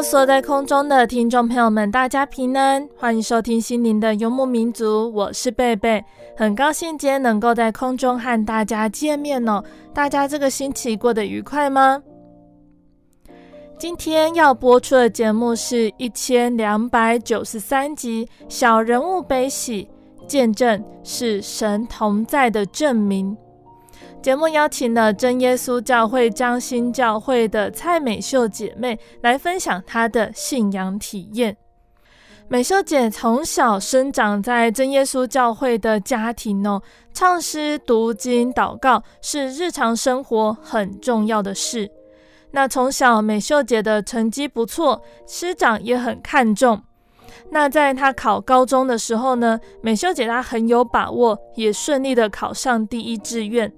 Hello，所在空中的听众朋友们，大家平安，欢迎收听心灵的游牧民族，我是贝贝，很高兴今天能够在空中和大家见面哦。大家这个星期过得愉快吗？今天要播出的节目是一千两百九十三集《小人物悲喜见证是神同在的证明》。节目邀请了真耶稣教会彰心教会的蔡美秀姐妹来分享她的信仰体验。美秀姐从小生长在真耶稣教会的家庭哦，唱诗、读经、祷告是日常生活很重要的事。那从小美秀姐的成绩不错，师长也很看重。那在她考高中的时候呢，美秀姐她很有把握，也顺利的考上第一志愿。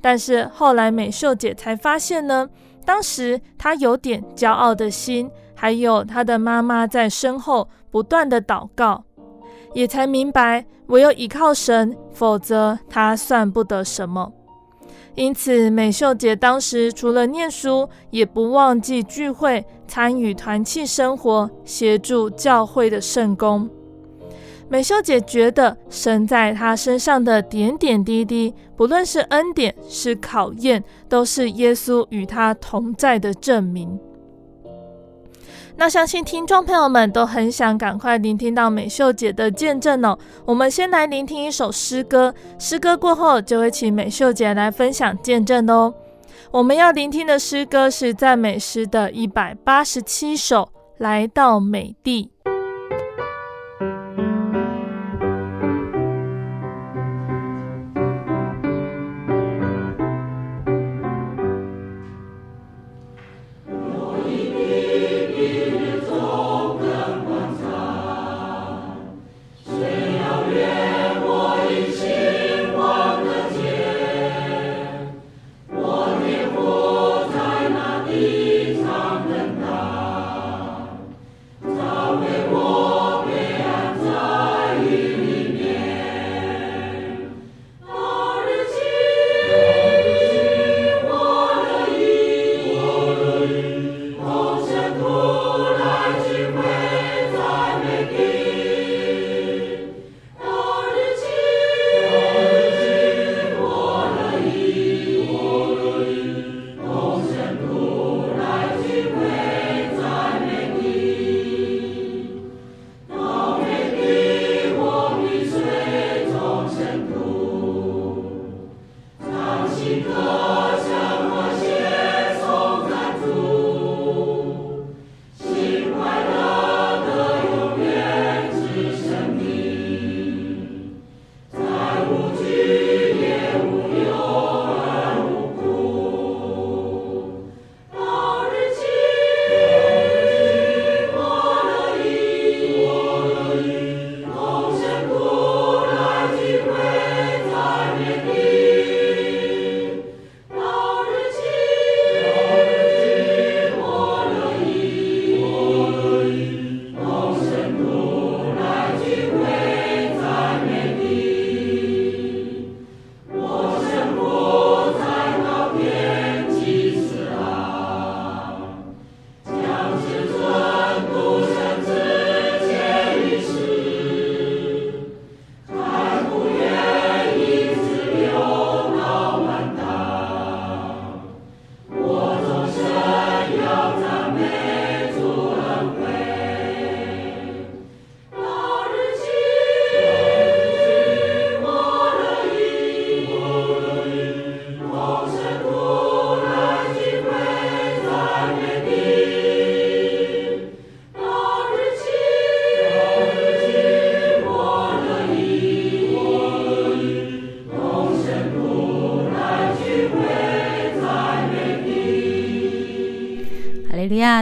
但是后来美秀姐才发现呢，当时她有点骄傲的心，还有她的妈妈在身后不断的祷告，也才明白唯有依靠神，否则她算不得什么。因此，美秀姐当时除了念书，也不忘记聚会，参与团契生活，协助教会的圣工。美秀姐觉得生在她身上的点点滴滴，不论是恩典是考验，都是耶稣与她同在的证明。那相信听众朋友们都很想赶快聆听到美秀姐的见证哦。我们先来聆听一首诗歌，诗歌过后就会请美秀姐来分享见证哦。我们要聆听的诗歌是赞美诗的一百八十七首，《来到美地》。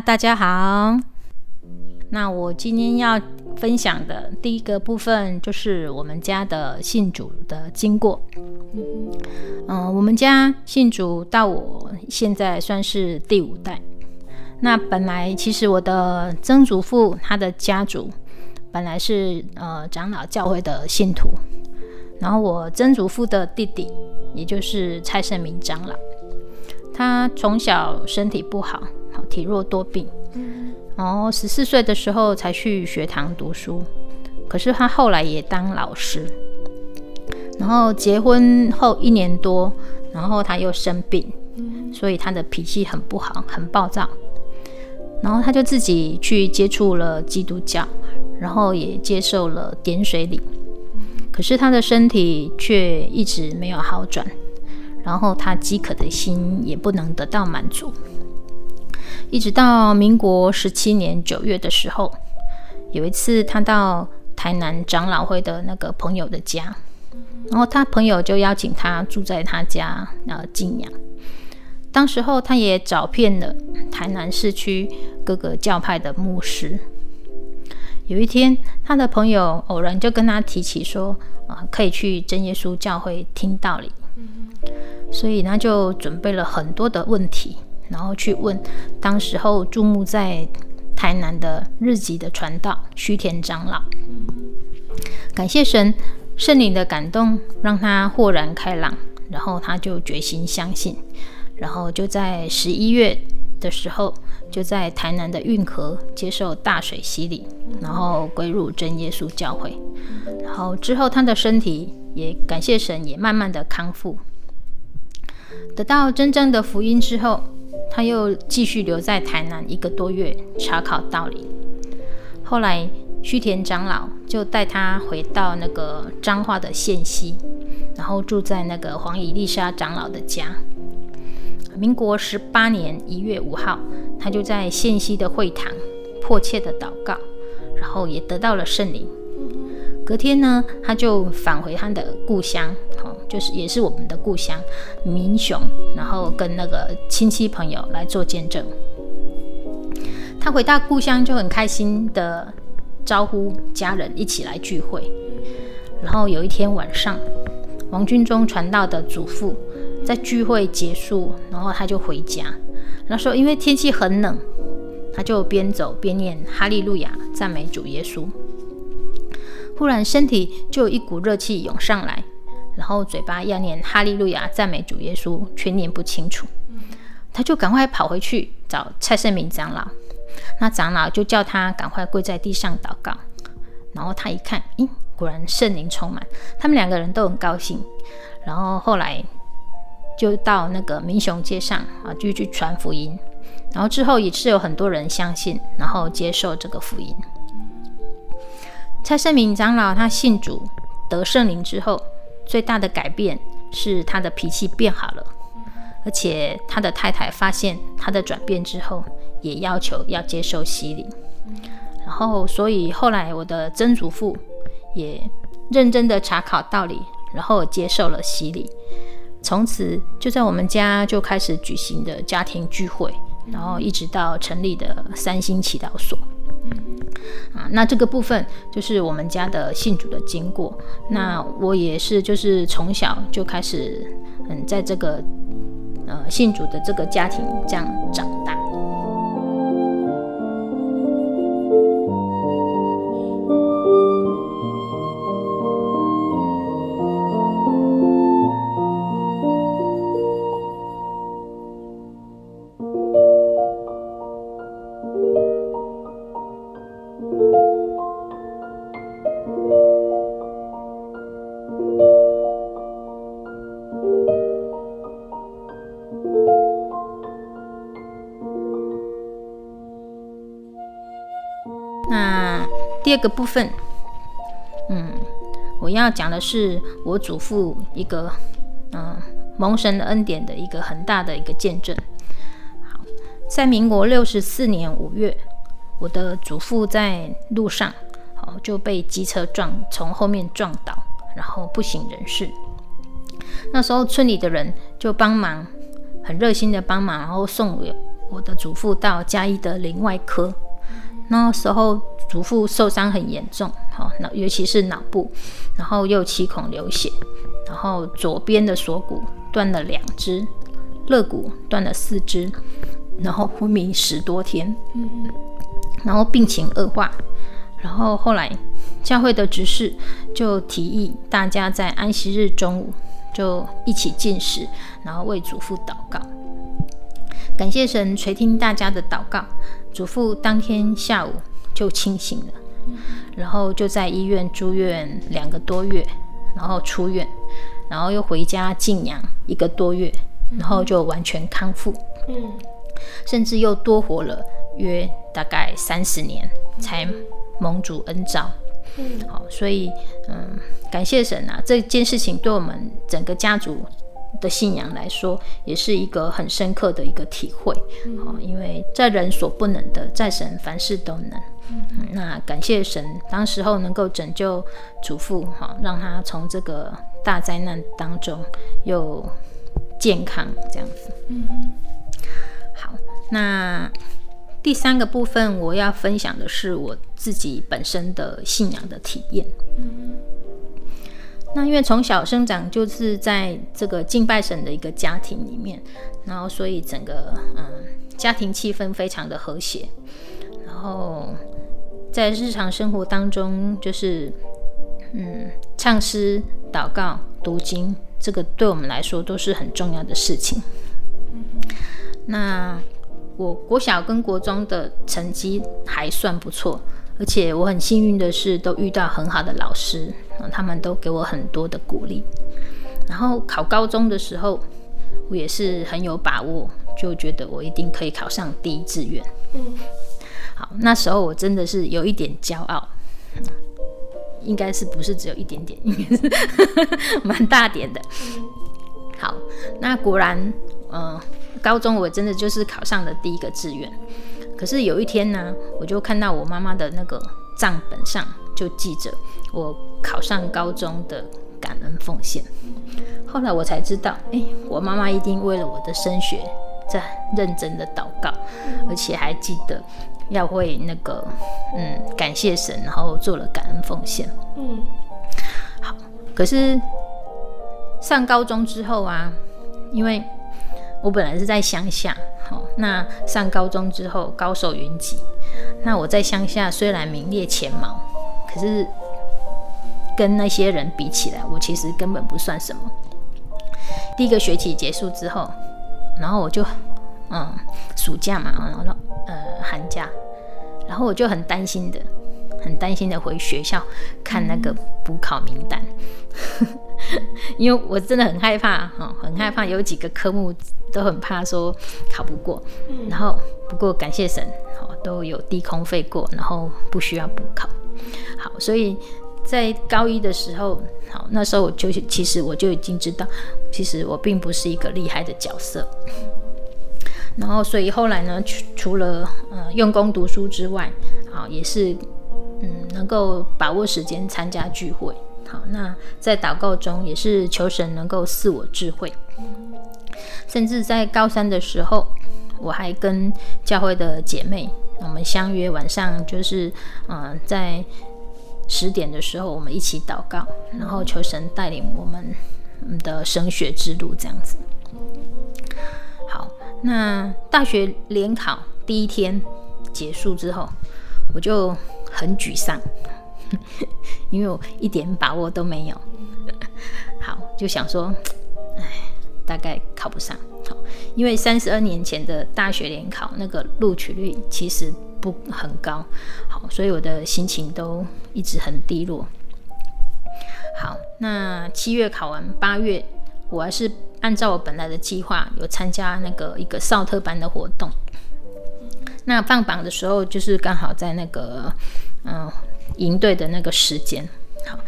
大家好。那我今天要分享的第一个部分就是我们家的信主的经过。嗯、呃，我们家信主到我现在算是第五代。那本来其实我的曾祖父他的家族本来是呃长老教会的信徒，然后我曾祖父的弟弟也就是蔡胜明长老，他从小身体不好，好体弱多病。然后十四岁的时候才去学堂读书，可是他后来也当老师。然后结婚后一年多，然后他又生病，所以他的脾气很不好，很暴躁。然后他就自己去接触了基督教，然后也接受了点水礼。可是他的身体却一直没有好转，然后他饥渴的心也不能得到满足。一直到民国十七年九月的时候，有一次他到台南长老会的那个朋友的家，然后他朋友就邀请他住在他家呃静养。当时候他也找遍了台南市区各个教派的牧师。有一天，他的朋友偶然就跟他提起说啊、可以去真耶稣教会听道理，所以他就准备了很多的问题。然后去问当时候驻牧在台南的日籍的传道须田长老，感谢神圣灵的感动，让他豁然开朗，然后他就决心相信，然后就在十一月的时候，就在台南的运河接受大水洗礼，然后归入真耶稣教会，然后之后他的身体也感谢神也慢慢的康复，得到真正的福音之后。他又继续留在台南一个多月查考道理。后来须田长老就带他回到那个彰化的县西，然后住在那个黄以丽莎长老的家。民国十八年一月五号，他就在县西的会堂迫切的祷告，然后也得到了圣灵。隔天呢，他就返回他的故乡，哦，就是也是我们的故乡民雄，然后跟那个亲戚朋友来做见证。他回到故乡就很开心的招呼家人一起来聚会。然后有一天晚上，王军忠传道的祖父在聚会结束，然后他就回家。那时候因为天气很冷，他就边走边念哈利路亚，赞美主耶稣。忽然身体就有一股热气涌上来，然后嘴巴要念哈利路亚赞美主耶稣，却念不清楚。他就赶快跑回去找蔡圣明长老，那长老就叫他赶快跪在地上祷告。然后他一看，咦，果然圣灵充满，他们两个人都很高兴。然后后来就到那个民雄街上啊，就去传福音。然后之后也是有很多人相信，然后接受这个福音。蔡圣明长老他信主得圣灵之后，最大的改变是他的脾气变好了，而且他的太太发现他的转变之后，也要求要接受洗礼。然后，所以后来我的曾祖父也认真的查考道理，然后接受了洗礼。从此就在我们家就开始举行的家庭聚会，然后一直到成立的三星祈祷所。啊，那这个部分就是我们家的信主的经过。那我也是，就是从小就开始，嗯，在这个呃信主的这个家庭这样长大。那第二个部分，嗯，我要讲的是我祖父一个，嗯，蒙神恩典的一个很大的一个见证。好，在民国六十四年五月，我的祖父在路上，好就被机车撞，从后面撞倒，然后不省人事。那时候村里的人就帮忙，很热心的帮忙，然后送我的祖父到嘉义的林外科，那时候祖父受伤很严重，好，脑尤其是脑部，然后右七孔流血，然后左边的锁骨断了两只，肋骨断了四只，然后昏迷十多天，然后病情恶化，然后后来教会的执事就提议大家在安息日中午就一起进食，然后为祖父祷告。感谢神垂听大家的祷告，祖父当天下午就清醒了，然后就在医院住院两个多月，然后出院，然后又回家静养一个多月，然后就完全康复，嗯，甚至又多活了约大概三十年才蒙主恩召，嗯，好，所以嗯，感谢神啊，这件事情对我们整个家族的信仰来说，也是一个很深刻的一个体会。嗯，因为在人所不能的，在神凡事都能。嗯，那感谢神，当时候能够拯救祖父，哈，让他从这个大灾难当中又健康这样子。嗯，好，那第三个部分我要分享的是我自己本身的信仰的体验。嗯。那因为从小生长就是在这个敬拜神的一个家庭里面，然后所以整个嗯家庭气氛非常的和谐，然后在日常生活当中就是嗯唱诗、祷告、读经，这个对我们来说都是很重要的事情。那我国小跟国中的成绩还算不错。而且我很幸运的是，都遇到很好的老师，他们都给我很多的鼓励。然后考高中的时候，我也是很有把握，就觉得我一定可以考上第一志愿。嗯，好，那时候我真的是有一点骄傲，应该是不是只有一点点，应该是 蛮大点的。好，那果然，嗯、呃，高中我真的就是考上了第一个志愿。可是有一天呢，我就看到我妈妈的那个账本上就记着我考上高中的感恩奉献。后来我才知道，哎，我妈妈一定为了我的升学在认真的祷告，而且还记得要为那个嗯感谢神，然后做了感恩奉献。嗯，好。可是上高中之后啊，因为我本来是在乡下。好，那上高中之后高手云集。那我在乡下虽然名列前茅，可是跟那些人比起来，我其实根本不算什么。第一个学期结束之后，然后我就嗯暑假嘛，然后呃寒假，然后我就很担心的，很担心的回学校看那个补考名单。嗯 因为我真的很害怕哈，很害怕有几个科目都很怕说考不过，然后不过感谢神，好都有低空飞过，然后不需要补考。好，所以在高一的时候，好那时候我就其实我就已经知道，其实我并不是一个厉害的角色。然后所以后来呢，除除了呃用功读书之外，好也是嗯能够把握时间参加聚会。好，那在祷告中也是求神能够赐我智慧，甚至在高三的时候，我还跟教会的姐妹，我们相约晚上就是，嗯、在十点的时候，我们一起祷告，然后求神带领我们的升学之路这样子。好，那大学联考第一天结束之后，我就很沮丧。因为我一点把握都没有，好，就想说，哎，大概考不上。好，因为三十二年前的大学联考那个录取率其实不很高，好，所以我的心情都一直很低落。好，那七月考完，八月我还是按照我本来的计划，有参加那个一个少特班的活动。那放榜的时候，就是刚好在那个，嗯。营队的那个时间，好，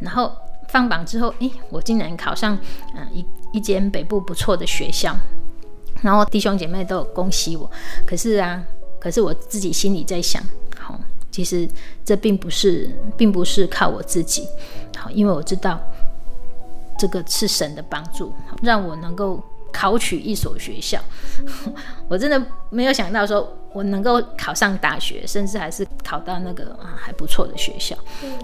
然后放榜之后，诶，我竟然考上，嗯、一一间北部不错的学校，然后弟兄姐妹都有恭喜我，可是啊，可是我自己心里在想，好，其实这并不是，并不是靠我自己，好，因为我知道这个是神的帮助，让我能够考取一所学校。我真的没有想到说我能够考上大学，甚至还是考到那个啊还不错的学校。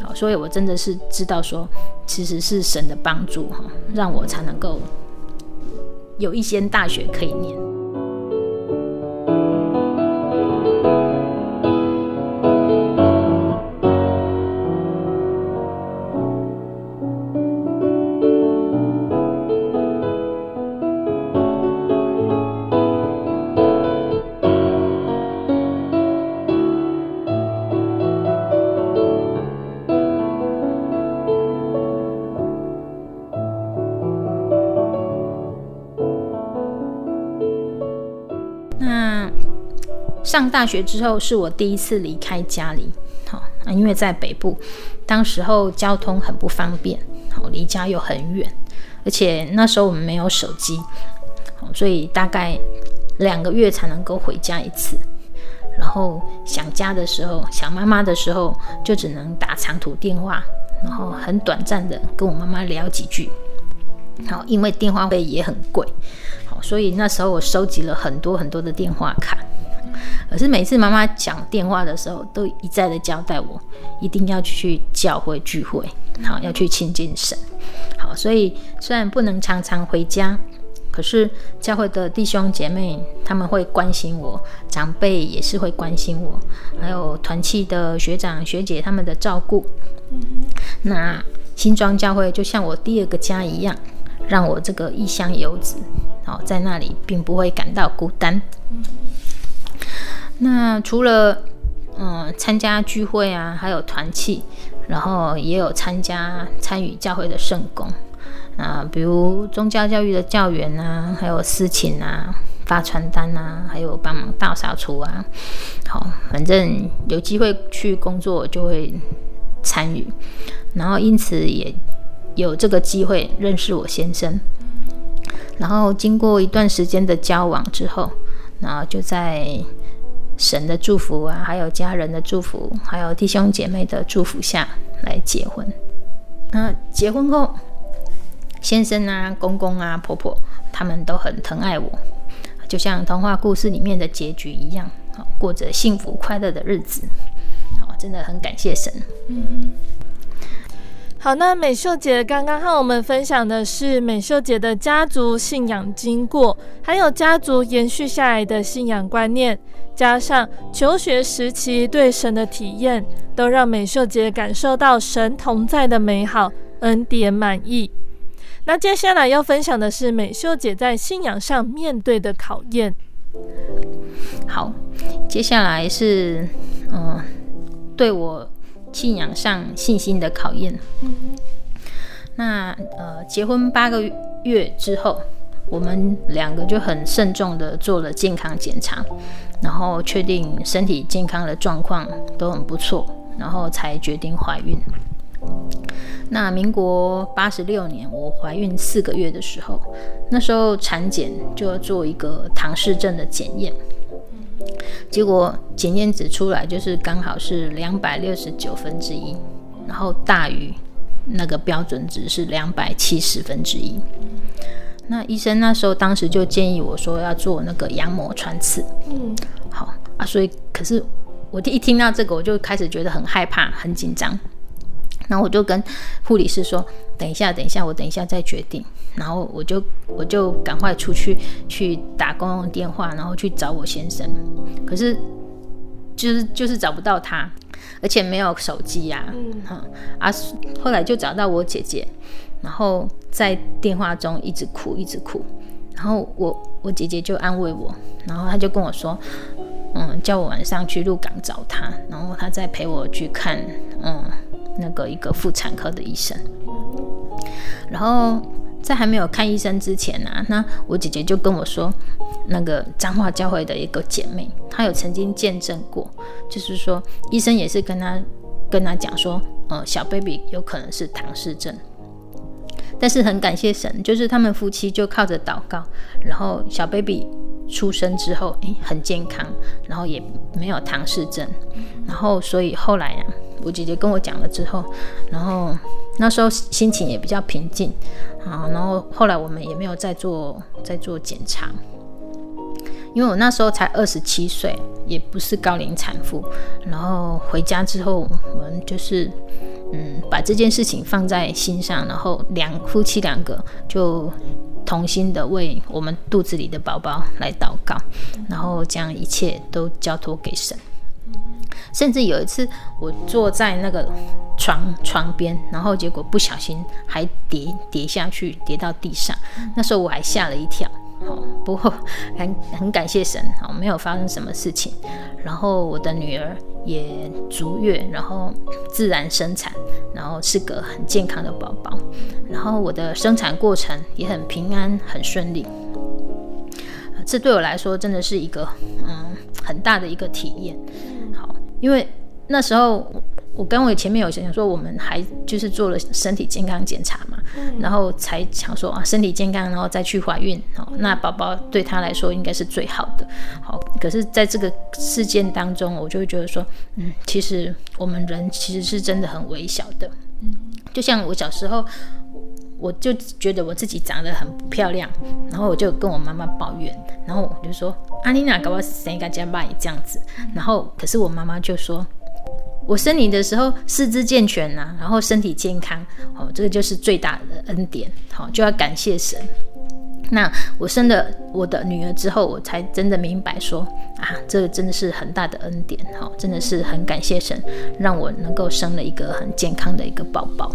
好，所以我真的是知道说，其实是神的帮助哈，让我才能够有一间大学可以念。上大学之后是我第一次离开家里，好，因为在北部，当时候交通很不方便，好，离家又很远，而且那时候我们没有手机，所以大概两个月才能够回家一次，然后想家的时候，想妈妈的时候，就只能打长途电话，然后很短暂的跟我妈妈聊几句，好，因为电话费也很贵，好，所以那时候我收集了很多很多的电话卡。可是每次妈妈讲电话的时候，都一再的交代我，一定要去教会聚会，好，要去亲近神，好，所以虽然不能常常回家，可是教会的弟兄姐妹他们会关心我，长辈也是会关心我，还有团契的学长学姐他们的照顾，那新庄教会就像我第二个家一样，让我这个异乡游子，好，在那里并不会感到孤单。那除了嗯参加聚会啊，还有团契，然后也有参加参与教会的圣工啊，比如宗教教育的教员啊，还有司琴啊、发传单啊，还有帮忙大扫除啊。好，反正有机会去工作就会参与，然后因此也有这个机会认识我先生。然后经过一段时间的交往之后，然后就在。神的祝福啊，还有家人的祝福，还有弟兄姐妹的祝福下来结婚。那结婚后，先生啊、公公啊、婆婆，他们都很疼爱我，就像童话故事里面的结局一样，过着幸福快乐的日子。好，真的很感谢神。嗯。好，那美秀姐刚刚和我们分享的是美秀姐的家族信仰经过，还有家族延续下来的信仰观念，加上求学时期对神的体验，都让美秀姐感受到神同在的美好，恩典满意。那接下来要分享的是美秀姐在信仰上面对的考验。好，接下来是嗯，对我。信仰上信心的考验。那呃，结婚八个月之后，我们两个就很慎重的做了健康检查，然后确定身体健康的状况都很不错，然后才决定怀孕。那民国八十六年，我怀孕四个月的时候，那时候产检就要做一个唐氏症的检验。结果检验值出来就是刚好是两百六十九分之一，然后大于那个标准值是两百七十分之一。那医生那时候当时就建议我说要做那个羊膜穿刺。嗯，好啊，所以可是我一听到这个我就开始觉得很害怕、很紧张。然后我就跟护理师说：“等一下，等一下，我等一下再决定。”然后我就我就赶快出去去打公用电话，然后去找我先生。可是就是就是找不到他，而且没有手机呀、啊。嗯，啊，后来就找到我姐姐，然后在电话中一直哭，一直哭。然后我我姐姐就安慰我，然后她就跟我说：“嗯，叫我晚上去鹿港找她，然后她再陪我去看，嗯。”那个一个妇产科的医生，然后在还没有看医生之前呢、啊，那我姐姐就跟我说，那个彰化教会的一个姐妹，她有曾经见证过，就是说医生也是跟她跟她讲说，呃，小 baby 有可能是唐氏症，但是很感谢神，就是他们夫妻就靠着祷告，然后小 baby 出生之后，诶，很健康，然后也没有唐氏症，然后所以后来啊。我姐姐跟我讲了之后，然后那时候心情也比较平静啊。然后后来我们也没有再做再做检查，因为我那时候才二十七岁，也不是高龄产妇。然后回家之后，我们就是嗯把这件事情放在心上，然后两夫妻两个就同心的为我们肚子里的宝宝来祷告，然后将一切都交托给神。甚至有一次，我坐在那个床床边，然后结果不小心还跌跌下去，跌到地上。那时候我还吓了一跳，好，不过 很很感谢神，好，没有发生什么事情。然后我的女儿也足月，然后自然生产，然后是个很健康的宝宝。然后我的生产过程也很平安，很顺利。这对我来说真的是一个嗯很大的一个体验。好因为那时候我跟我前面有想说，我们还就是做了身体健康检查嘛，嗯、然后才想说啊，身体健康，然后再去怀孕，哦，那宝宝对他来说应该是最好的。好，可是在这个事件当中，我就会觉得说，嗯，其实我们人其实是真的很微小的。嗯，就像我小时候，我就觉得我自己长得很不漂亮，然后我就跟我妈妈抱怨，然后我就说。阿妮娜搞我生一个家败这样子，然后可是我妈妈就说，我生你的时候四肢健全呐、啊，然后身体健康，哦，这个就是最大的恩典，好，就要感谢神。那我生了我的女儿之后，我才真的明白说啊，这个真的是很大的恩典，好，真的是很感谢神，让我能够生了一个很健康的一个宝宝。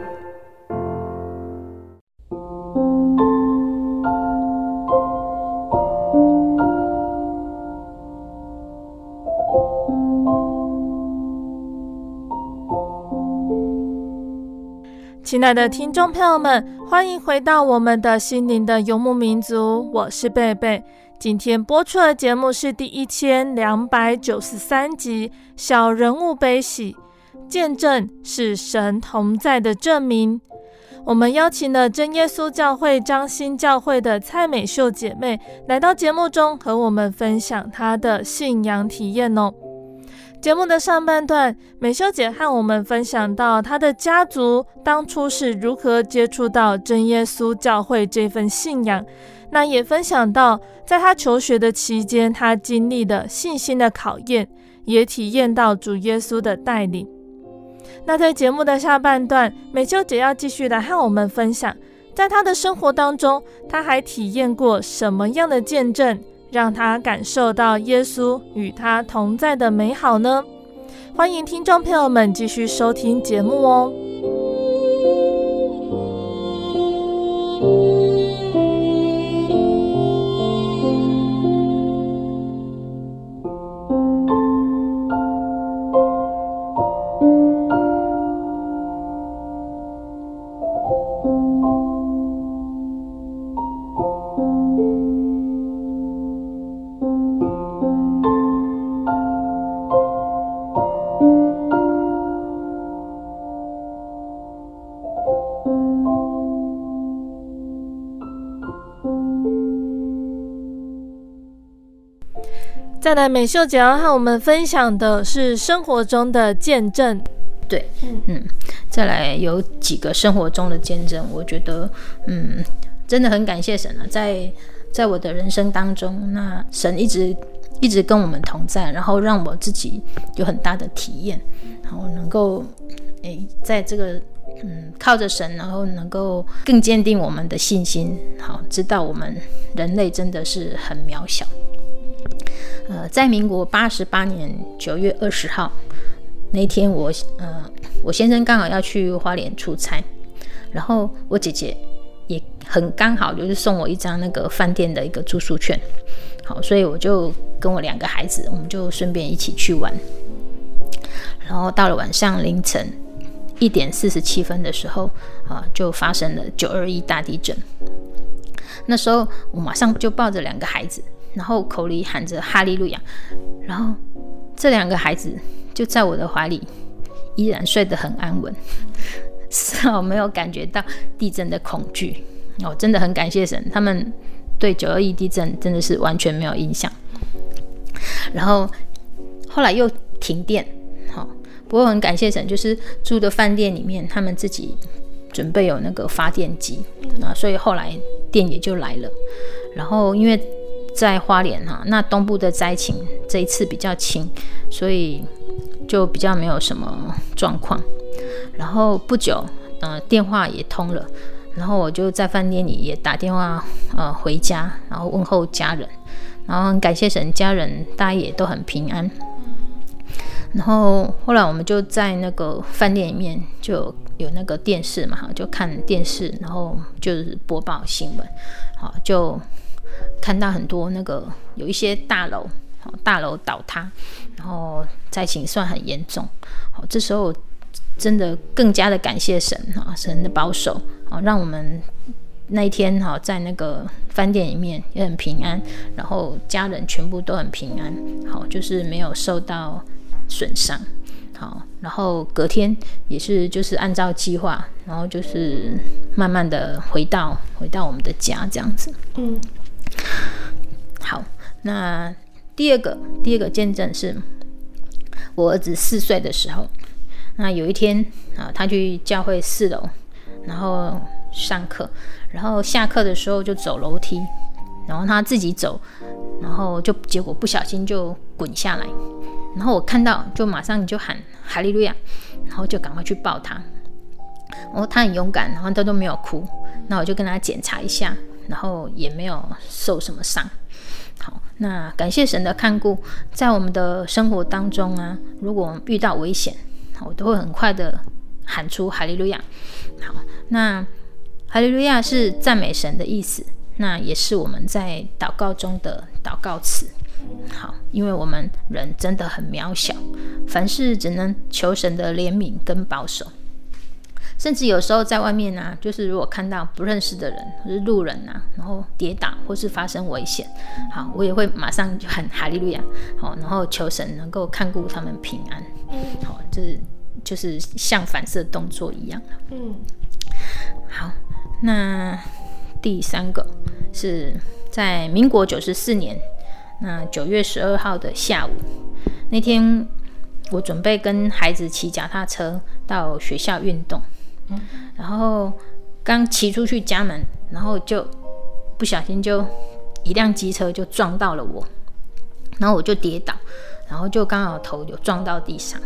亲爱的听众朋友们，欢迎回到我们的心灵的游牧民族，我是贝贝。今天播出的节目是第一千两百九十三集《小人物悲喜》，见证是神同在的证明。我们邀请了真耶稣教会张新教会的蔡美秀姐妹来到节目中，和我们分享她的信仰体验哦。节目的上半段，美秀姐和我们分享到她的家族当初是如何接触到真耶稣教会这份信仰。那也分享到，在她求学的期间，她经历的信心的考验，也体验到主耶稣的带领。那在节目的下半段，美秀姐要继续来和我们分享，在她的生活当中，她还体验过什么样的见证？让他感受到耶稣与他同在的美好呢？欢迎听众朋友们继续收听节目哦。再来，美秀姐要和我们分享的是生活中的见证。对，嗯，再来有几个生活中的见证，我觉得，嗯，真的很感谢神啊，在在我的人生当中，那神一直一直跟我们同在，然后让我自己有很大的体验，然后能够诶，在这个嗯靠着神，然后能够更坚定我们的信心，好，知道我们人类真的是很渺小。呃，在民国八十八年九月二十号那天我，我呃我先生刚好要去花莲出差，然后我姐姐也很刚好就是送我一张那个饭店的一个住宿券。好，所以我就跟我两个孩子，我们就顺便一起去玩。然后到了晚上凌晨一点四十七分的时候，啊，就发生了九二一大地震。那时候我马上就抱着两个孩子，然后口里喊着哈利路亚，然后这两个孩子就在我的怀里，依然睡得很安稳，丝毫没有感觉到地震的恐惧。哦，真的很感谢神，他们。对九二一地震真的是完全没有印象，然后后来又停电，好，不过很感谢神，就是住的饭店里面他们自己准备有那个发电机啊，所以后来电也就来了。然后因为在花莲哈，那东部的灾情这一次比较轻，所以就比较没有什么状况。然后不久，呃，电话也通了。然后我就在饭店里也打电话呃回家，然后问候家人，然后很感谢神，家人大家也都很平安。然后后来我们就在那个饭店里面就有那个电视嘛，就看电视，然后就是播报新闻，好，就看到很多那个有一些大楼，好，大楼倒塌，然后灾情算很严重。好，这时候真的更加的感谢神啊，神的保守。好，让我们那一天哈在那个饭店里面也很平安，然后家人全部都很平安，好，就是没有受到损伤。好，然后隔天也是就是按照计划，然后就是慢慢的回到回到我们的家这样子。嗯，好，那第二个第二个见证是我儿子四岁的时候，那有一天啊，他去教会四楼。然后上课，然后下课的时候就走楼梯，然后他自己走，然后就结果不小心就滚下来，然后我看到就马上就喊哈利路亚，然后就赶快去抱他，然后他很勇敢，然后他都没有哭，那我就跟他检查一下，然后也没有受什么伤。好，那感谢神的看顾，在我们的生活当中啊，如果遇到危险，我都会很快的喊出哈利路亚。好，那哈利路亚是赞美神的意思，那也是我们在祷告中的祷告词。好，因为我们人真的很渺小，凡事只能求神的怜悯跟保守。甚至有时候在外面呢、啊，就是如果看到不认识的人或是路人呐、啊，然后跌倒或是发生危险，好，我也会马上就喊哈利路亚，好，然后求神能够看顾他们平安。好，就是。就是像反射动作一样。嗯，好，那第三个是在民国九十四年，那九月十二号的下午，那天我准备跟孩子骑脚踏车到学校运动，然后刚骑出去家门，然后就不小心就一辆机车就撞到了我，然后我就跌倒，然后就刚好头就撞到地上，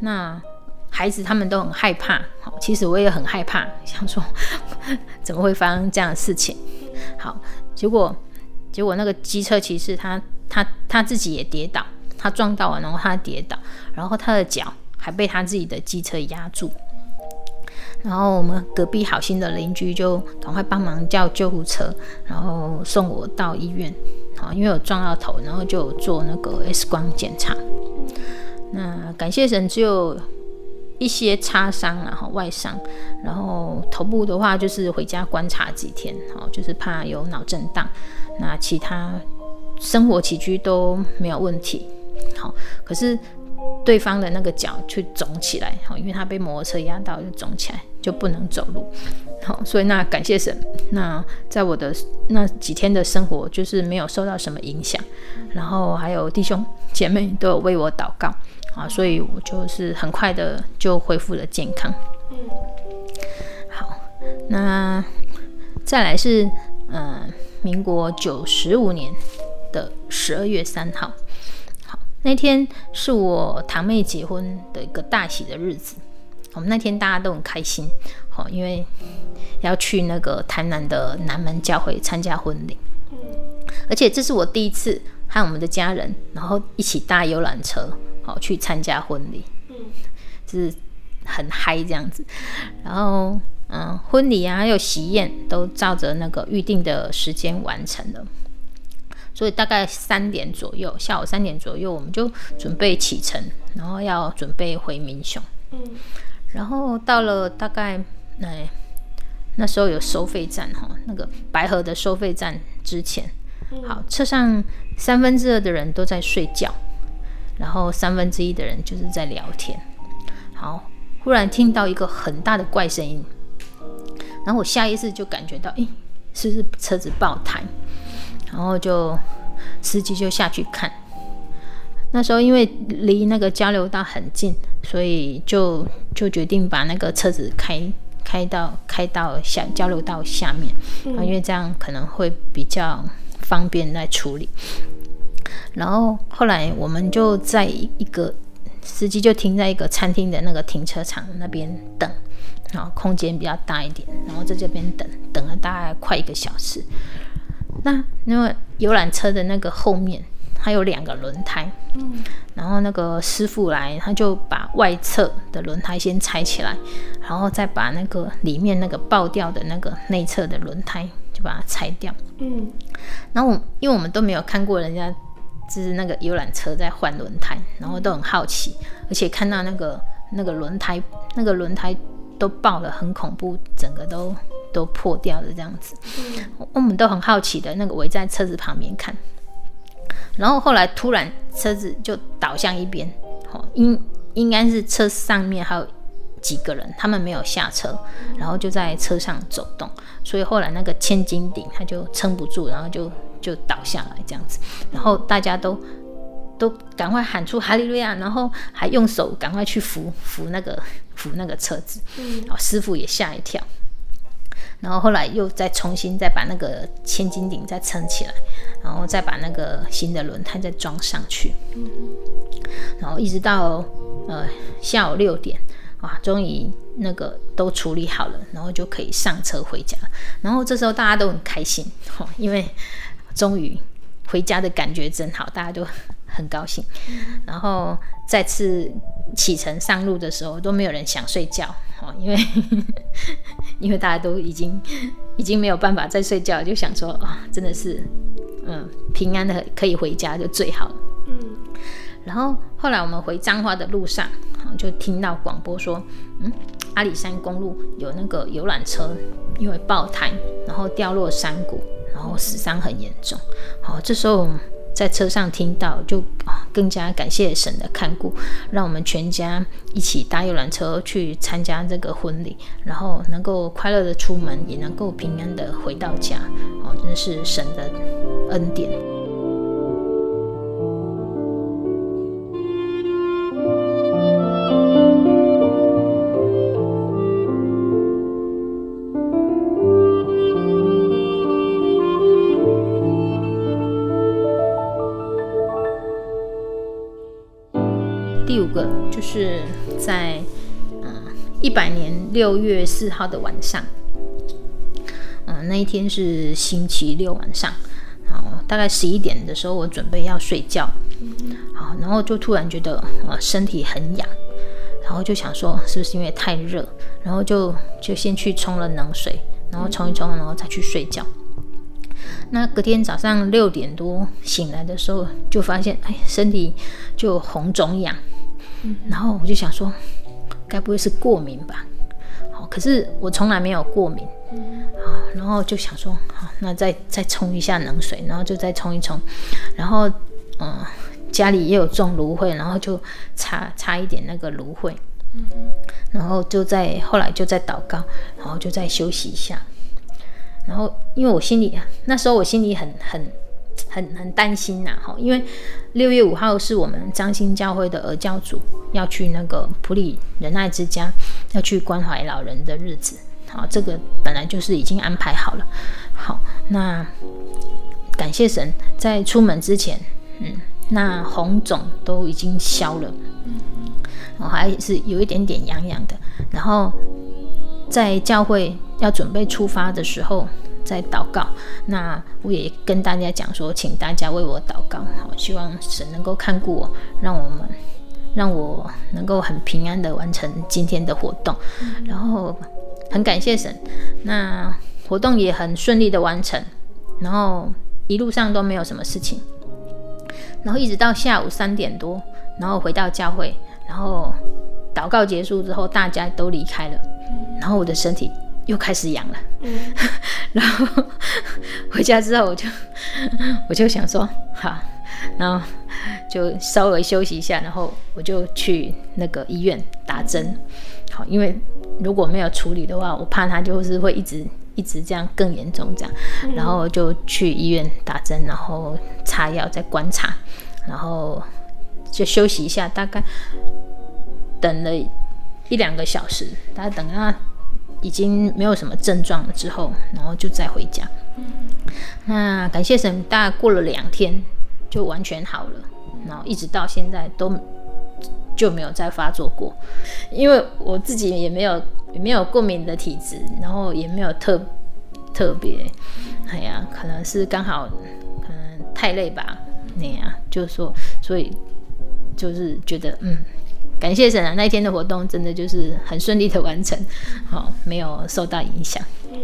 那。孩子他们都很害怕，好，其实我也很害怕，想说怎么会发生这样的事情？好，结果结果那个机车骑士他他他自己也跌倒，他撞到了，然后他跌倒，然后他的脚还被他自己的机车压住，然后我们隔壁好心的邻居就赶快帮忙叫救护车，然后送我到医院，好，因为我撞到头，然后就做那个 X 光检查，那感谢神只有。一些擦伤，然后外伤，然后头部的话就是回家观察几天，好，就是怕有脑震荡。那其他生活起居都没有问题，好，可是对方的那个脚却肿起来，好，因为他被摩托车压到就肿起来，就不能走路，好，所以那感谢神，那在我的那几天的生活就是没有受到什么影响，然后还有弟兄姐妹都有为我祷告。啊，所以我就是很快的就恢复了健康。嗯，好，那再来是，呃，民国九十五年的十二月三号。好，那天是我堂妹结婚的一个大喜的日子。我们那天大家都很开心，好，因为要去那个台南的南门教会参加婚礼。而且这是我第一次和我们的家人，然后一起搭游览车，好去参加婚礼。就是很嗨这样子。然后，嗯，婚礼啊，还有喜宴都照着那个预定的时间完成了。所以大概三点左右，下午三点左右，我们就准备启程，然后要准备回民雄。然后到了大概那、哎、那时候有收费站哈，那个白河的收费站之前，好，车上三分之二的人都在睡觉，然后三分之一的人就是在聊天。好，忽然听到一个很大的怪声音，然后我下意识就感觉到，哎，是不是车子爆胎？然后就司机就下去看。那时候因为离那个交流道很近，所以就就决定把那个车子开开到开到下交流道下面，嗯，因为这样可能会比较方便来处理。然后后来我们就在一个司机就停在一个餐厅的那个停车场那边等，然后空间比较大一点，然后在这边等等了大概快一个小时。那因为游览车的那个后面。还有两个轮胎，嗯，然后那个师傅来，他就把外侧的轮胎先拆起来，然后再把那个里面那个爆掉的那个内侧的轮胎就把它拆掉，嗯，然后我因为我们都没有看过人家就是那个游览车在换轮胎，然后都很好奇，而且看到那个那个轮胎那个轮胎都爆了，很恐怖，整个都都破掉的这样子，嗯，我们都很好奇的那个围在车子旁边看。然后后来突然车子就倒向一边，哦，应应该是车上面还有几个人，他们没有下车，然后就在车上走动，所以后来那个千斤顶他就撑不住，然后就就倒下来这样子，然后大家都都赶快喊出哈利路亚，然后还用手赶快去扶扶那个扶那个车子，嗯，哦，师傅也吓一跳。然后后来又再重新再把那个千斤顶再撑起来，然后再把那个新的轮胎再装上去，然后一直到呃下午六点，哇，终于那个都处理好了，然后就可以上车回家。然后这时候大家都很开心，哦，因为终于回家的感觉真好，大家都很高兴。然后再次启程上路的时候，都没有人想睡觉。哦，因为因为大家都已经 已经没有办法再睡觉，就想说啊，真的是嗯平安的可以回家就最好了。嗯，然后后来我们回彰化的路上，就听到广播说，嗯，阿里山公路有那个游览车因为爆胎，然后掉落山谷，然后死伤很严重。好，这时候。在车上听到，就更加感谢神的看顾，让我们全家一起搭游览车去参加这个婚礼，然后能够快乐的出门，也能够平安的回到家，哦，真的是神的恩典。是在嗯一百年六月四号的晚上，嗯那一天是星期六晚上，好大概十一点的时候，我准备要睡觉，好然后就突然觉得呃身体很痒，然后就想说是不是因为太热，然后就就先去冲了冷水，然后冲一冲，然后再去睡觉。那隔天早上六点多醒来的时候，就发现哎身体就红肿痒。然后我就想说，该不会是过敏吧？好，可是我从来没有过敏。啊，然后就想说，好，那再再冲一下冷水，然后就再冲一冲。然后，嗯，家里也有种芦荟，然后就擦擦一点那个芦荟。然后就在后来就在祷告，然后就再休息一下。然后因为我心里那时候我心里很很。很很担心呐，哈，因为六月五号是我们彰心教会的儿教组要去那个普里仁爱之家，要去关怀老人的日子，好，这个本来就是已经安排好了，好，那感谢神，在出门之前，嗯，那红肿都已经消了，我还是有一点点痒痒的。然后在教会要准备出发的时候，在祷告。那我也跟大家讲说，请大家为我祷告，好，希望神能够看顾我，让我们让我能够很平安的完成今天的活动。然后很感谢神，那活动也很顺利的完成，然后一路上都没有什么事情。然后一直到下午三点多，然后回到教会，然后祷告结束之后，大家都离开了，然后我的身体又开始痒了。嗯、然后回家之后，我就 我就想说，好，然后就稍微休息一下，然后我就去那个医院打针。好，因为如果没有处理的话，我怕它就是会一直一直这样更严重这样。然后就去医院打针，然后擦药，再观察，然后就休息一下，大概等了一两个小时，大概等到。已经没有什么症状了之后，然后就再回家。那感谢神，大概过了两天就完全好了，然后一直到现在都就没有再发作过。因为我自己也没有也没有过敏的体质，然后也没有特特别，哎呀，可能是刚好可能太累吧，那样就是说，所以就是觉得嗯。感谢神啊！那一天的活动真的就是很顺利的完成，好，没有受到影响。嗯，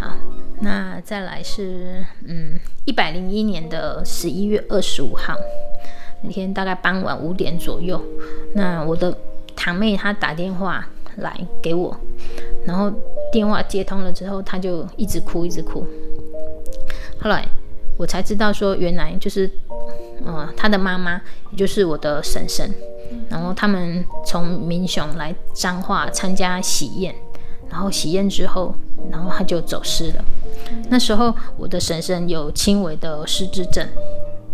好，那再来是嗯，一百零一年的十一月二十五号那天，大概傍晚五点左右，那我的堂妹她打电话来给我，然后电话接通了之后，她就一直哭，一直哭。后来我才知道说，原来就是呃，他的妈妈，也就是我的婶婶。然后他们从民雄来彰化参加喜宴，然后喜宴之后，然后他就走失了。那时候我的婶婶有轻微的失智症，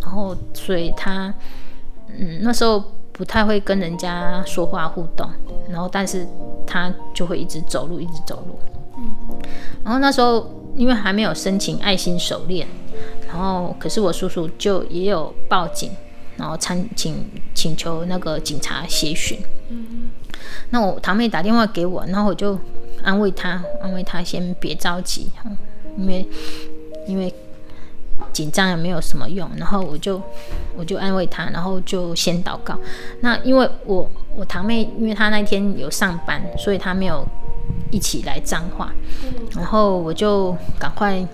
然后所以他嗯那时候不太会跟人家说话互动，然后但是他就会一直走路，一直走路。然后那时候因为还没有申请爱心手链，然后可是我叔叔就也有报警。然后参请请求那个警察协寻。嗯，那我堂妹打电话给我，然后我就安慰她，安慰她先别着急，因为因为紧张也没有什么用。然后我就我就安慰她，然后就先祷告。那因为我我堂妹，因为她那天有上班，所以她没有一起来彰化。然后我就赶快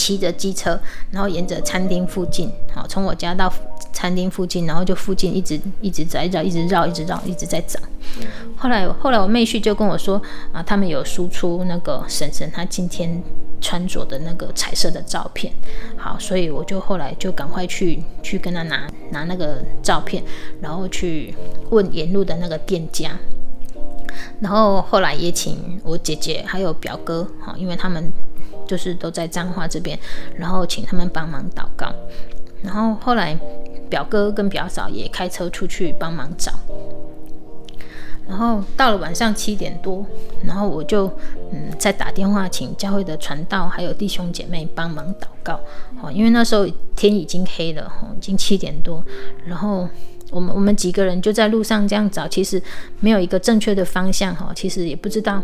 骑着机车，然后沿着餐厅附近，好，从我家到。餐厅附近，然后就附近一直一直在绕，一直绕，一直绕，一直在找。后来，后来我妹婿就跟我说啊，他们有输出那个婶婶她今天穿着的那个彩色的照片。好，所以我就后来就赶快去去跟他拿拿那个照片，然后去问沿路的那个店家。然后后来也请我姐姐还有表哥，好，因为他们就是都在彰化这边，然后请他们帮忙祷告。然后后来。表哥跟表嫂也开车出去帮忙找，然后到了晚上七点多，然后我就嗯再打电话请教会的传道还有弟兄姐妹帮忙祷告，哦，因为那时候天已经黑了，哦，已经七点多，然后我们我们几个人就在路上这样找，其实没有一个正确的方向，哈，其实也不知道，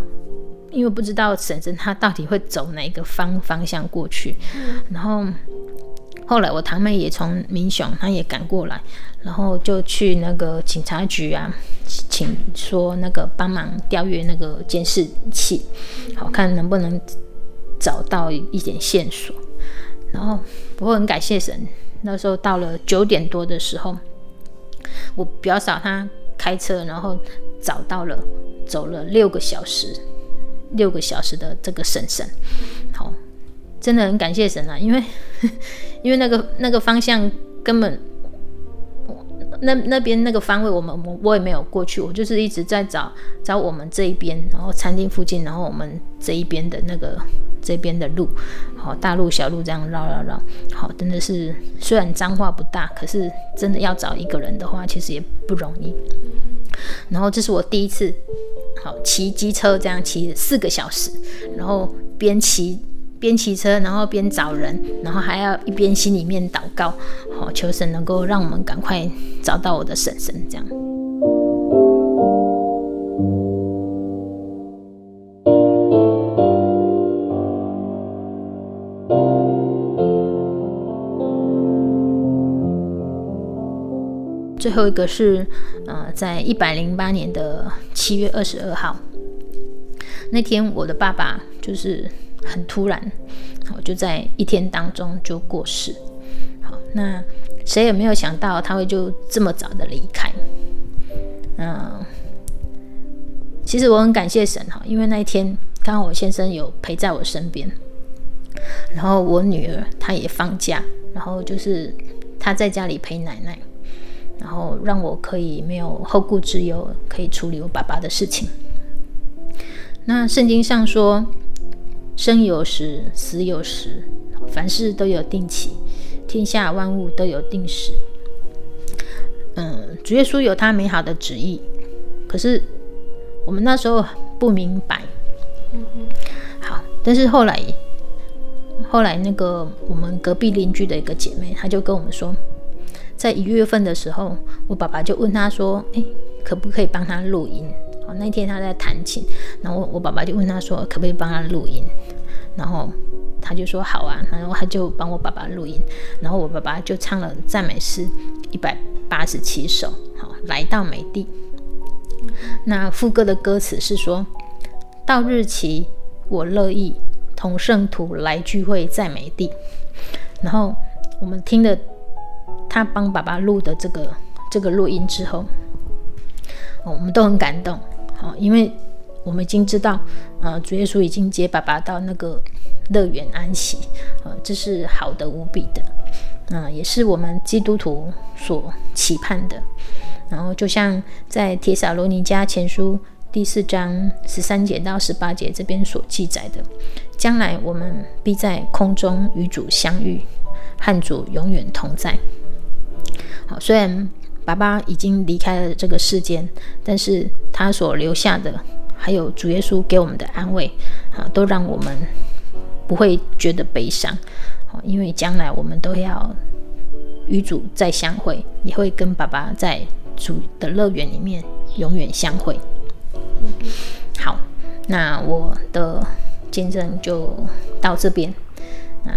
因为不知道婶婶她到底会走哪个方方向过去，然后。后来我堂妹也从民雄，她也赶过来，然后就去那个警察局啊，请说那个帮忙调阅那个监视器，好看能不能找到一点线索。然后不过很感谢神，那时候到了九点多的时候，我表嫂她开车，然后找到了，走了六个小时，六个小时的这个婶婶，好。真的很感谢神啊，因为 因为那个那个方向根本我那那边那个方位我们我我也没有过去，我就是一直在找找我们这一边，然后餐厅附近，然后我们这一边的那个这边的路，好，大路小路这样绕绕绕，好，真的是虽然脏话不大，可是真的要找一个人的话，其实也不容易。然后这是我第一次好骑机车这样骑四个小时，然后边骑。边骑车，然后边找人，然后还要一边心里面祷告，好求神能够让我们赶快找到我的婶婶，这样。最后一个是，呃，在一百零八年的七月二十二号那天，我的爸爸就是很突然，好就在一天当中就过世。好，那谁也没有想到他会就这么早的离开。嗯、其实我很感谢神哈，因为那一天刚好我先生有陪在我身边，然后我女儿她也放假，然后就是她在家里陪奶奶。然后让我可以没有后顾之忧，可以处理我爸爸的事情。那圣经上说，生有时，死有时，凡事都有定期，天下万物都有定时。嗯，主耶稣有他美好的旨意，可是我们那时候不明白。嗯好，但是后来，后来那个我们隔壁邻居的一个姐妹，她就跟我们说。在一月份的时候，我爸爸就问他说：“诶，可不可以帮他录音？”哦，那天他在弹琴，然后我爸爸就问他说：“可不可以帮他录音？”然后他就说：“好啊。”然后他就帮我爸爸录音，然后我爸爸就唱了赞美诗一百八十七首，好，来到美地。那副歌的歌词是说：“到日期，我乐意同圣徒来聚会在美地。”然后我们听的。他帮爸爸录的这个这个录音之后，我们都很感动，好，因为我们已经知道，呃，主耶稣已经接爸爸到那个乐园安息，呃，这是好的无比的，嗯、呃，也是我们基督徒所期盼的。然后，就像在帖撒罗尼迦前书第四章十三节到十八节这边所记载的，将来我们必在空中与主相遇，和主永远同在。好，虽然爸爸已经离开了这个世间，但是他所留下的，还有主耶稣给我们的安慰，啊，都让我们不会觉得悲伤。好，因为将来我们都要与主再相会，也会跟爸爸在主的乐园里面永远相会。好，那我的见证就到这边。那。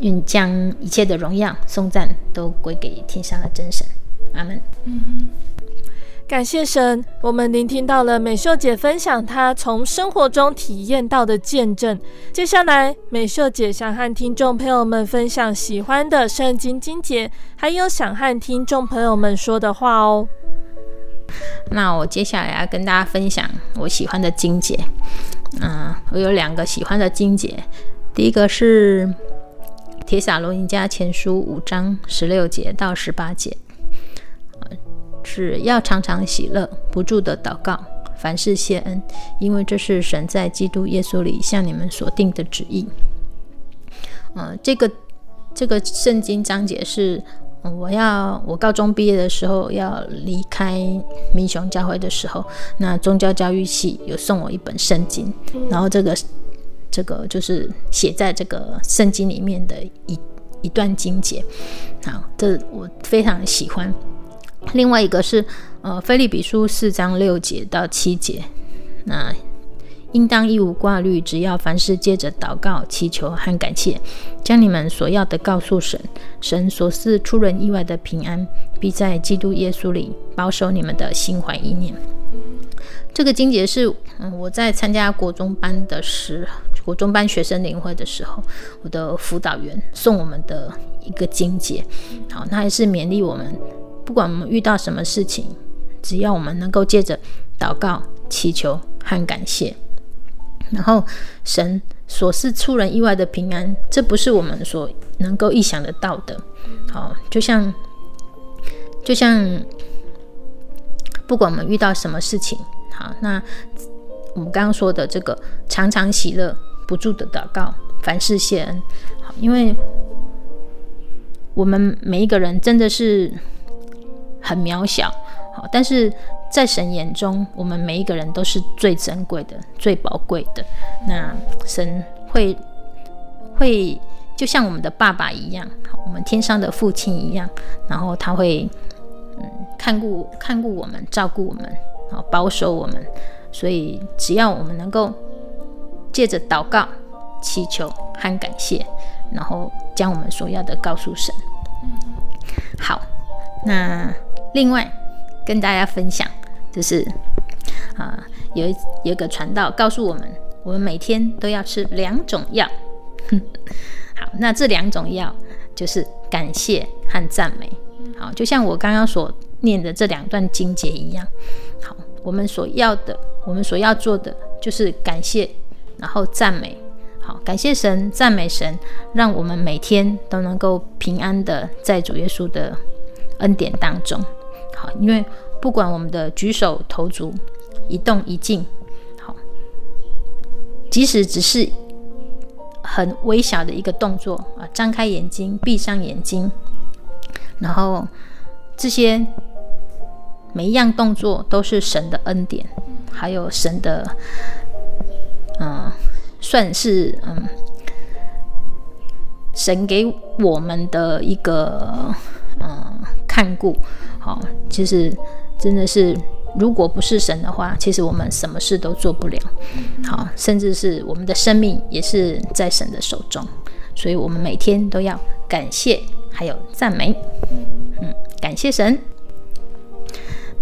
愿将一切的荣耀、颂赞都归给天上的真神，阿门。嗯，感谢神，我们聆听到了美秀姐分享她从生活中体验到的见证。接下来，美秀姐想和听众朋友们分享喜欢的圣经经节，还有想和听众朋友们说的话哦。那我接下来要跟大家分享我喜欢的经节。嗯，我有两个喜欢的经节，第一个是。铁撒罗尼迦前书五章十六节到十八节，只要常常喜乐，不住的祷告，凡事谢恩，因为这是神在基督耶稣里向你们所定的旨意。呃，这个这个圣经章节是，我要我高中毕业的时候要离开民雄教会的时候，那宗教教育系有送我一本圣经，然后这个。这个就是写在这个圣经里面的一一段经节，好，这我非常喜欢。另外一个是呃，腓利比书四章六节到七节，那应当一无挂虑，只要凡事借着祷告、祈求和感谢，将你们所要的告诉神，神所赐出人意外的平安，必在基督耶稣里保守你们的心怀意念。这个经节是嗯，我在参加国中班的时。国中班学生灵会的时候，我的辅导员送我们的一个经节，好，那还是勉励我们，不管我们遇到什么事情，只要我们能够借着祷告、祈求和感谢，然后神所赐出人意外的平安，这不是我们所能够意想得到的。好，就像就像不管我们遇到什么事情，好，那我们刚刚说的这个常常喜乐。不住的祷告，凡事谢恩。好，因为我们每一个人真的是很渺小，好，但是在神眼中，我们每一个人都是最珍贵的、最宝贵的。那神会会就像我们的爸爸一样，好我们天上的父亲一样，然后他会嗯看顾看顾我们，照顾我们，然后保守我们。所以只要我们能够借着祷告、祈求和感谢，然后将我们所要的告诉神。好，那另外跟大家分享，就是啊、呃，有一有一个传道告诉我们，我们每天都要吃两种药。好，那这两种药就是感谢和赞美。好，就像我刚刚所念的这两段经节一样。我们所要的，我们所要做的就是感谢，然后赞美。好，感谢神，赞美神，让我们每天都能够平安的在主耶稣的恩典当中。好，因为不管我们的举手投足、一动一静，好，即使只是很微小的一个动作啊，张开眼睛、闭上眼睛，然后这些每一样动作都是神的恩典，还有神的，嗯。算是嗯，神给我们的一个嗯看顾，好，其实真的是，如果不是神的话，其实我们什么事都做不了，好，甚至是我们的生命也是在神的手中，所以我们每天都要感谢，还有赞美，嗯，感谢神。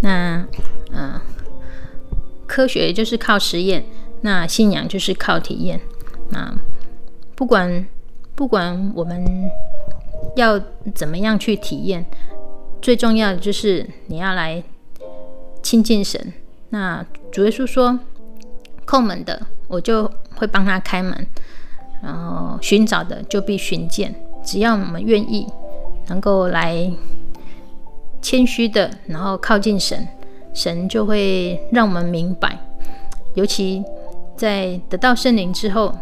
那嗯，科学就是靠实验。那信仰就是靠体验。那不管不管我们要怎么样去体验，最重要的就是你要来亲近神。那主耶稣说：“叩门的，我就会帮他开门；然后寻找的，就必寻见。只要我们愿意，能够来谦虚的，然后靠近神，神就会让我们明白，尤其。”在得到圣灵之后，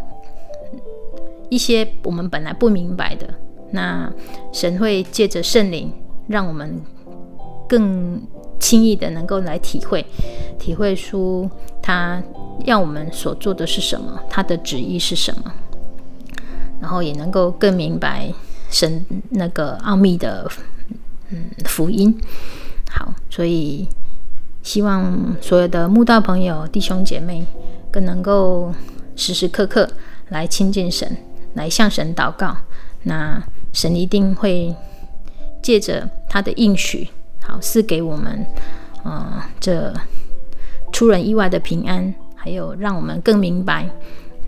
一些我们本来不明白的，那神会借着圣灵，让我们更轻易的能够来体会，体会出他要我们所做的是什么，他的旨意是什么，然后也能够更明白神那个奥秘的嗯福音。好，所以希望所有的慕道朋友、弟兄姐妹。更能够时时刻刻来亲近神，来向神祷告，那神一定会借着他的应许，好赐给我们，呃，这出人意外的平安，还有让我们更明白。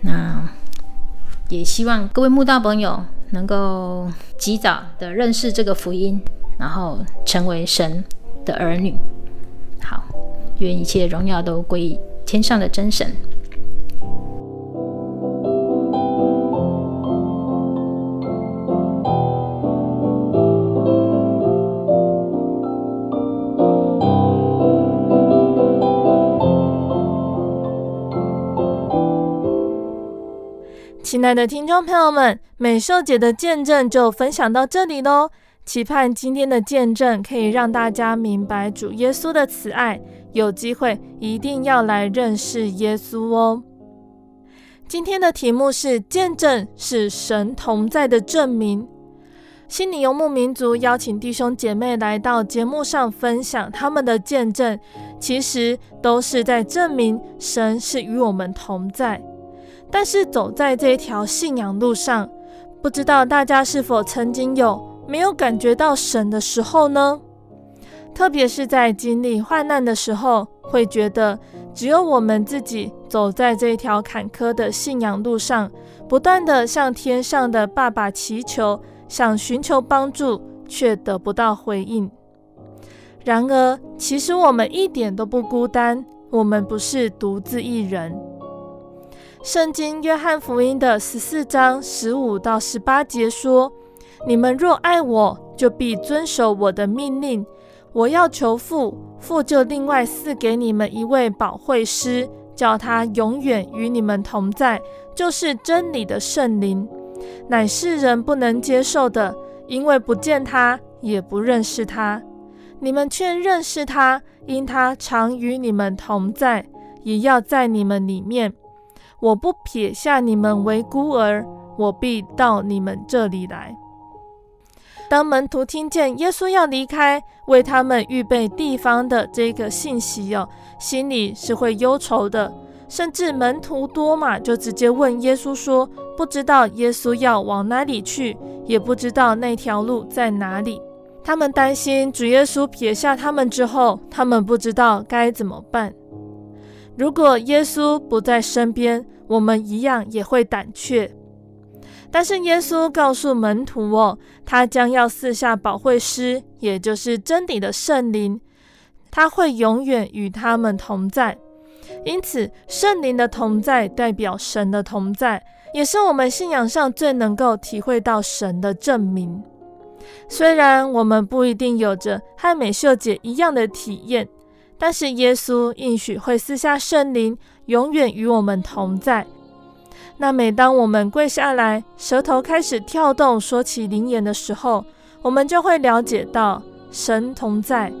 那也希望各位慕道朋友能够及早的认识这个福音，然后成为神的儿女。好，愿一切荣耀都归天上的真神。亲爱的听众朋友们，美秀姐的见证就分享到这里喽。期盼今天的见证可以让大家明白主耶稣的慈爱，有机会一定要来认识耶稣哦。今天的题目是“见证是神同在的证明”。心灵游牧民族邀请弟兄姐妹来到节目上分享他们的见证，其实都是在证明神是与我们同在。但是走在这条信仰路上，不知道大家是否曾经有没有感觉到神的时候呢？特别是在经历患难的时候，会觉得只有我们自己走在这条坎坷的信仰路上，不断地向天上的爸爸祈求，想寻求帮助，却得不到回应。然而，其实我们一点都不孤单，我们不是独自一人。圣经约翰福音的十四章十五到十八节说：“你们若爱我，就必遵守我的命令。我要求父，父就另外赐给你们一位保惠师，叫他永远与你们同在，就是真理的圣灵，乃世人不能接受的，因为不见他，也不认识他。你们却认识他，因他常与你们同在，也要在你们里面。”我不撇下你们为孤儿，我必到你们这里来。当门徒听见耶稣要离开，为他们预备地方的这个信息哦，心里是会忧愁的。甚至门徒多马就直接问耶稣说：“不知道耶稣要往哪里去，也不知道那条路在哪里。”他们担心主耶稣撇下他们之后，他们不知道该怎么办。如果耶稣不在身边，我们一样也会胆怯。但是耶稣告诉门徒哦，他将要赐下保惠师，也就是真理的圣灵，他会永远与他们同在。因此，圣灵的同在代表神的同在，也是我们信仰上最能够体会到神的证明。虽然我们不一定有着和美秀姐一样的体验，但是耶稣应许会赐下圣灵，永远与我们同在。那每当我们跪下来，舌头开始跳动，说起灵言的时候，我们就会了解到神同在，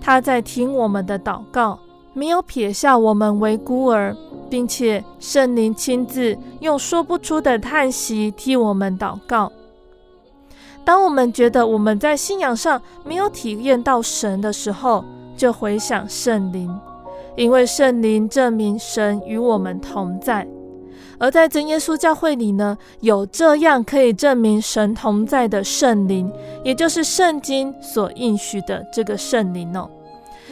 他在听我们的祷告，没有撇下我们为孤儿，并且圣灵亲自用说不出的叹息替我们祷告。当我们觉得我们在信仰上没有体验到神的时候，就回想圣灵，因为圣灵证明神与我们同在。而在真耶稣教会里呢，有这样可以证明神同在的圣灵，也就是圣经所应许的这个圣灵哦。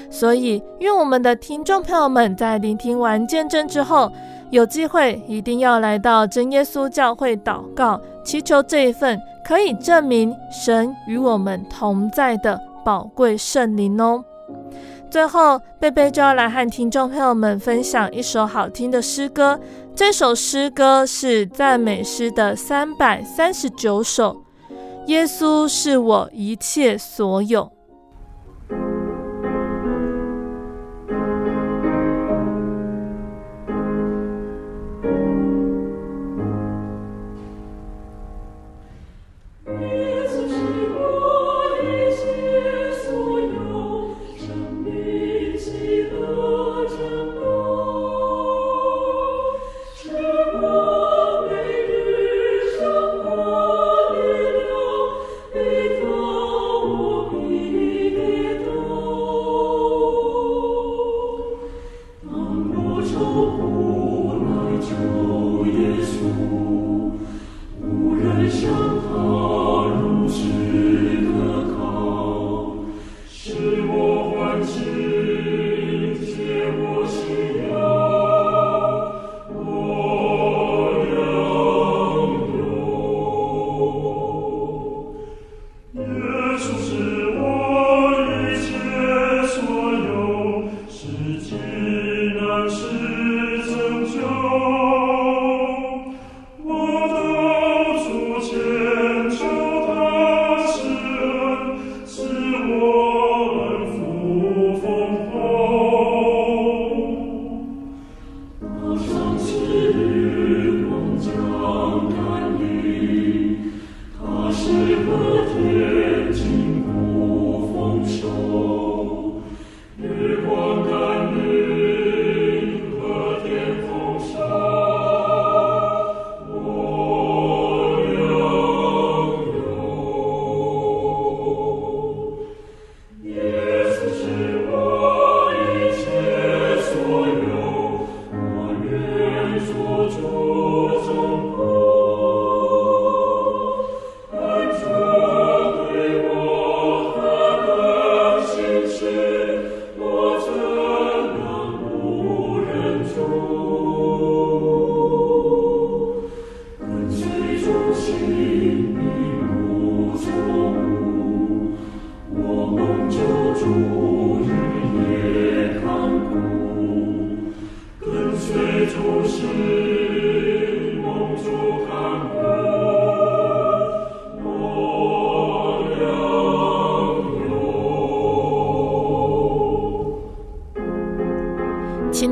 所以，愿我们的听众朋友们在聆听完见证之后，有机会一定要来到真耶稣教会祷告，祈求这一份可以证明神与我们同在的宝贵圣灵哦。最后，贝贝就要来和听众朋友们分享一首好听的诗歌。这首诗歌是赞美诗的三百三十九首。耶稣是我一切所有。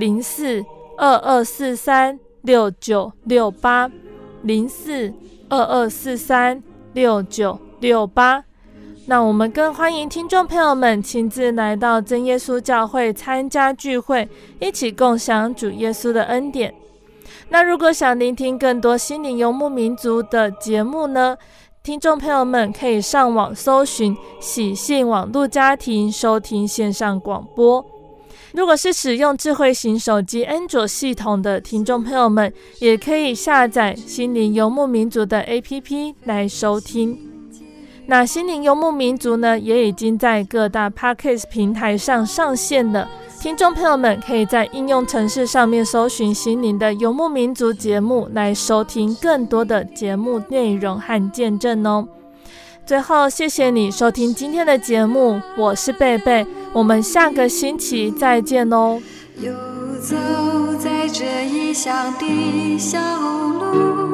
零四二二四三六九六八零四二二四三六九六八。那我们更欢迎听众朋友们亲自来到真耶稣教会参加聚会，一起共享主耶稣的恩典。那如果想聆听更多心灵游牧民族的节目呢，听众朋友们可以上网搜寻喜信网络家庭收听线上广播。如果是使用智慧型手机安卓系统的听众朋友们，也可以下载心灵游牧民族的 APP 来收听。那心灵游牧民族呢，也已经在各大 Podcast 平台上上线了。听众朋友们可以在应用程式上面搜寻心灵的游牧民族节目，来收听更多的节目内容和见证哦。最后谢谢你收听今天的节目我是贝贝我们下个星期再见哦。游走在这异乡的小路